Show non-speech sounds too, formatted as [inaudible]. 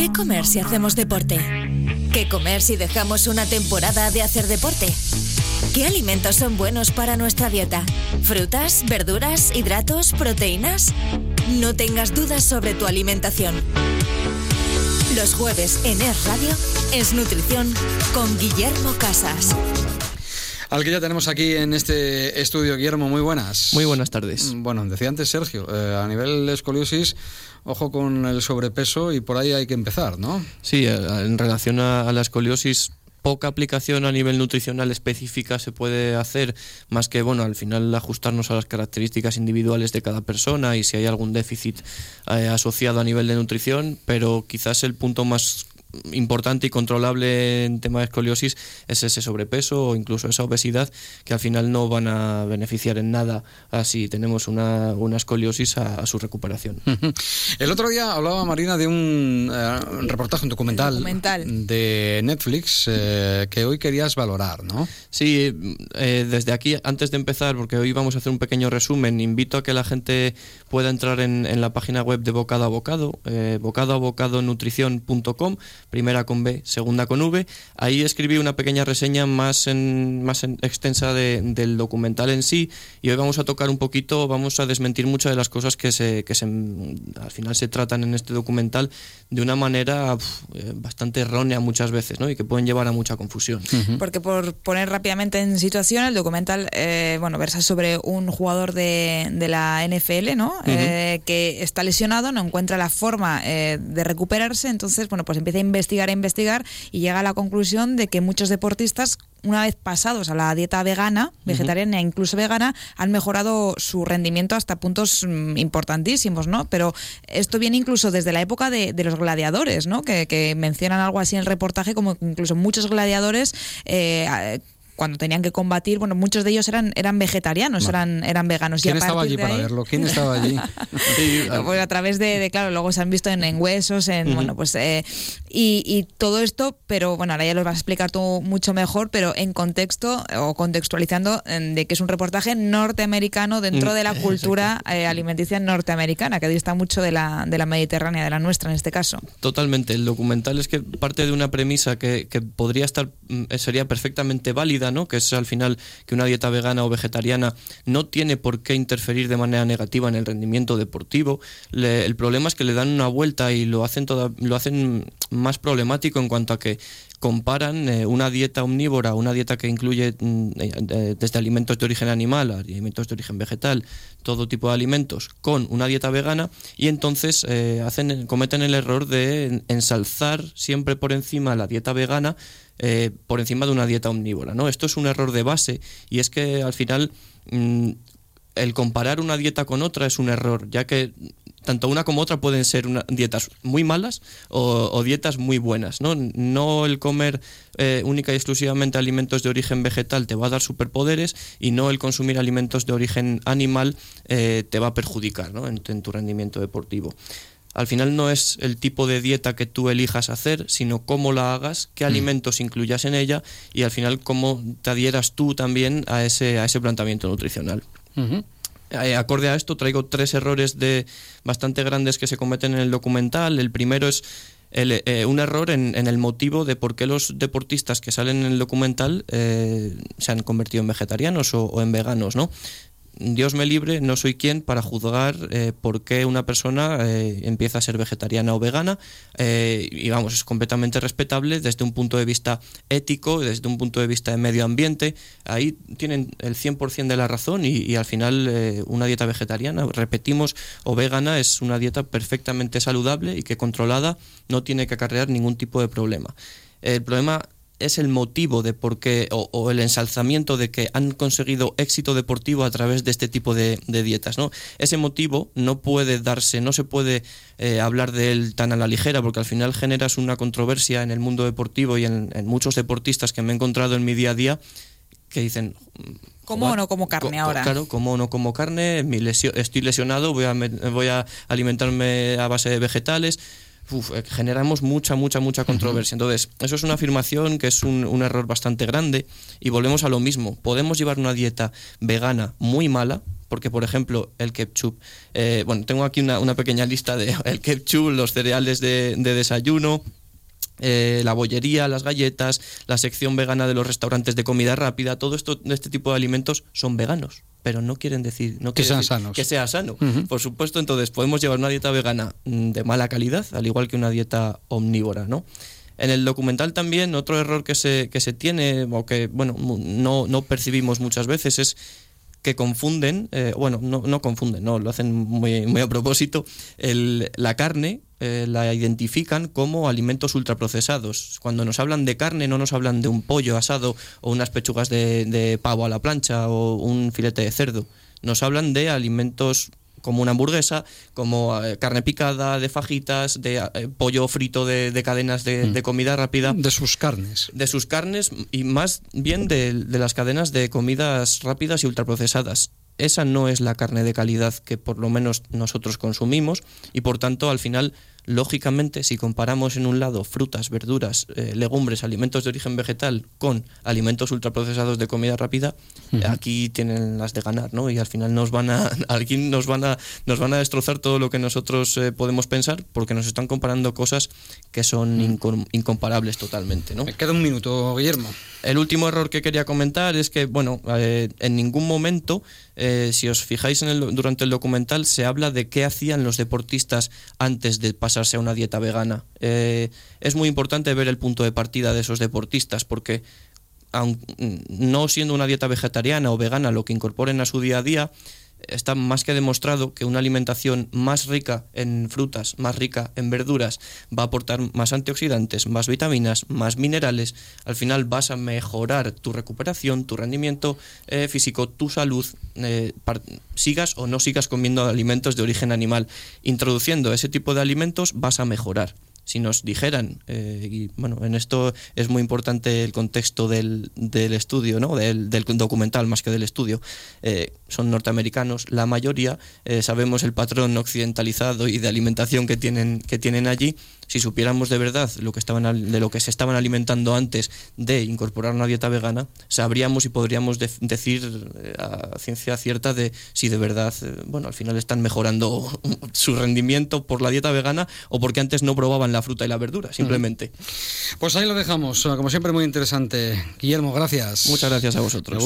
¿Qué comer si hacemos deporte? ¿Qué comer si dejamos una temporada de hacer deporte? ¿Qué alimentos son buenos para nuestra dieta? ¿Frutas, verduras, hidratos, proteínas? No tengas dudas sobre tu alimentación. Los jueves en Es Radio es Nutrición con Guillermo Casas. Al que ya tenemos aquí en este estudio, Guillermo, muy buenas. Muy buenas tardes. Bueno, decía antes Sergio, eh, a nivel de escoliosis, ojo con el sobrepeso y por ahí hay que empezar, ¿no? Sí, eh, en relación a, la escoliosis, poca aplicación a nivel nutricional específica se puede hacer, más que, bueno, al final ajustarnos a las características individuales de cada persona y si hay algún déficit eh, asociado a nivel de nutrición, pero quizás el punto más importante y controlable en tema de escoliosis es ese sobrepeso o incluso esa obesidad que al final no van a beneficiar en nada si tenemos una, una escoliosis a, su recuperación. El otro día hablaba Marina de un eh, reportaje, un documental, de Netflix eh, que hoy querías valorar, ¿no? Sí, eh, desde aquí, antes de empezar, porque hoy vamos a hacer un pequeño resumen, invito a que la gente pueda entrar en, en la página web de Bocado a Bocado, bocadoabocadonutrición.com primera con B, segunda con V. Ahí escribí una pequeña reseña más, en, más extensa del documental en sí y hoy vamos a tocar un poquito, vamos a desmentir muchas de las cosas que, se, que se, al final se tratan en este documental de una manera eh, bastante errónea muchas veces ¿no? y que pueden llevar a mucha confusión. Porque por poner rápidamente en situación, el documental eh, bueno, versa sobre un jugador de, de la NFL ¿no? Eh, que está lesionado, no encuentra la forma de recuperarse, entonces bueno, pues empieza a investigar e investigar y llega a la conclusión de que muchos deportistas una vez pasados a la dieta vegana, vegetariana e incluso vegana, han mejorado su rendimiento hasta puntos mm, importantísimos, ¿no? Pero esto viene incluso desde la época de, los gladiadores, ¿no? Que, que, mencionan algo así en el reportaje, como incluso muchos gladiadores eh, cuando tenían que combatir, bueno, muchos de ellos eran, eran vegetarianos, eran, eran veganos. ¿Quién estaba allí para verlo? ¿Quién estaba allí? [laughs] pues a través de, claro, luego se han visto en, huesos, en, bueno, pues, eh, y, todo esto, pero bueno, ahora ya lo vas a explicar tú mucho mejor, pero en contexto o contextualizando de que es un reportaje norteamericano dentro mm, de la cultura eh, alimenticia norteamericana, que dista mucho de la, de la mediterránea, de la nuestra en este caso. Totalmente. El documental es que parte de una premisa que, que podría estar, mm, sería perfectamente válida que es al final que una dieta vegana o vegetariana no tiene por qué interferir de manera negativa en el rendimiento deportivo. el problema es que le dan una vuelta y lo hacen, lo hacen más problemático en cuanto a que comparan eh, una dieta omnívora, una dieta que incluye mm, eh, desde alimentos de origen animal, alimentos de origen vegetal, todo tipo de alimentos, con una dieta vegana y entonces eh, cometen el error de ensalzar siempre por encima la dieta vegana eh, por encima de una dieta omnívora. ¿no? Esto es un error de base y es que al final mm, el comparar una dieta con otra es un error, ya que tanto una como otra pueden ser dietas muy malas o, dietas muy buenas. No, no el comer eh, única y exclusivamente alimentos de origen vegetal te va a dar superpoderes y no el consumir alimentos de origen animal eh, te va a perjudicar en tu rendimiento deportivo. Al final no es el tipo de dieta que tú elijas hacer, sino cómo la hagas, qué mm. alimentos incluyas en ella y al final cómo te adhieras tú también a ese, a ese planteamiento nutricional. Eh, acorde a esto, traigo tres errores de bastante grandes que se cometen en el documental. El primero es eh, un error en, el motivo de por qué los deportistas que salen en el documental eh, se han convertido en vegetarianos o en veganos, ¿no? Dios me libre, no soy quien para juzgar eh, por qué una persona eh, empieza a ser vegetariana o vegana. Eh, y vamos, es completamente respetable desde un punto de vista ético, desde un punto de vista de medio ambiente. Ahí tienen el 100% de la razón y, al final una dieta vegetariana, repetimos, o vegana es una dieta perfectamente saludable y que controlada no tiene que acarrear ningún tipo de problema. El problema es el motivo de por qué, o, el ensalzamiento de que han conseguido éxito deportivo a través de este tipo de, dietas. ¿no? Ese motivo no puede darse, no se puede eh, hablar de él tan a la ligera, porque al final generas una controversia en el mundo deportivo y en, muchos deportistas que me he encontrado en mi día a día que dicen... ¿Cómo o no como carne ahora? Claro, como o no como carne, mi estoy lesionado, voy a, voy a alimentarme a base de vegetales eh, generamos mucha, mucha, mucha controversia. Entonces, eso es una afirmación que es un, error bastante grande y volvemos a lo mismo. Podemos llevar una dieta vegana muy mala, porque por ejemplo el ketchup, eh, bueno, tengo aquí una, una, pequeña lista de [laughs] el ketchup, los cereales de, de desayuno, eh, la bollería, las galletas, la sección vegana de los restaurantes de comida rápida, todo esto, este tipo de alimentos son veganos, pero no quieren decir no que sean sanos. Que sea sano. Por supuesto, entonces podemos llevar una dieta vegana de mala calidad, al igual que una dieta omnívora, ¿no? En el documental también otro error que se, que se tiene o que bueno no, no percibimos muchas veces es que confunden, eh, bueno, no, no, confunden, no, lo hacen muy, muy a propósito, el, la carne eh, la identifican como alimentos ultraprocesados. Cuando nos hablan de carne no nos hablan de un pollo asado o unas pechugas de, de pavo a la plancha o un filete de cerdo. Nos hablan de alimentos como una hamburguesa, como eh, carne picada, de fajitas, de eh, pollo frito de, de cadenas de, Mm. de, comida rápida. De sus carnes. De sus carnes y más bien de, de las cadenas de comidas rápidas y ultraprocesadas. Esa no es la carne de calidad que por lo menos nosotros consumimos y por tanto al final lógicamente, si comparamos en un lado frutas, verduras, eh, legumbres, alimentos de origen vegetal con alimentos ultraprocesados de comida rápida, uh -huh. aquí tienen las de ganar, ¿no? Y al final nos van a, [laughs] aquí nos van a, nos van a destrozar todo lo que nosotros eh, podemos pensar porque nos están comparando cosas que son incom incomparables totalmente, ¿no? Me queda un minuto, Guillermo. El último error que quería comentar es que, bueno, eh, en ningún momento, eh, si os fijáis en el, durante el documental, se habla de qué hacían los deportistas antes de pasarse una dieta vegana. Eh, es muy importante ver el punto de partida de esos deportistas porque, aun, no siendo una dieta vegetariana o vegana lo que incorporen a su día a día, está más que demostrado que una alimentación más rica en frutas, más rica en verduras, va a aportar más antioxidantes, más vitaminas, más minerales. Al final vas a mejorar tu recuperación, tu rendimiento eh, físico, tu salud, eh, sigas o no sigas comiendo alimentos de origen animal. Introduciendo ese tipo de alimentos vas a mejorar si nos dijeran, eh, y bueno, en esto es muy importante el contexto del, del estudio, ¿no? Del, del, documental más que del estudio, eh, son norteamericanos, la mayoría, eh, sabemos el patrón occidentalizado y de alimentación que tienen, que tienen allí, si supiéramos de verdad lo que estaban, de lo que se estaban alimentando antes de incorporar una dieta vegana, sabríamos y podríamos de, decir a ciencia cierta de si de verdad, bueno, al final están mejorando [laughs] su rendimiento por la dieta vegana o porque antes no probaban la fruta y la verdura, simplemente. Pues ahí lo dejamos, como siempre muy interesante. Guillermo, gracias. Muchas gracias a vosotros.